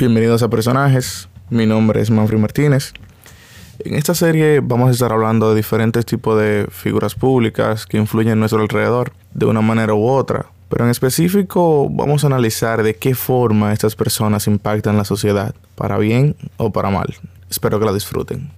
Bienvenidos a Personajes, mi nombre es Manfred Martínez. En esta serie vamos a estar hablando de diferentes tipos de figuras públicas que influyen en nuestro alrededor de una manera u otra, pero en específico vamos a analizar de qué forma estas personas impactan la sociedad, para bien o para mal. Espero que la disfruten.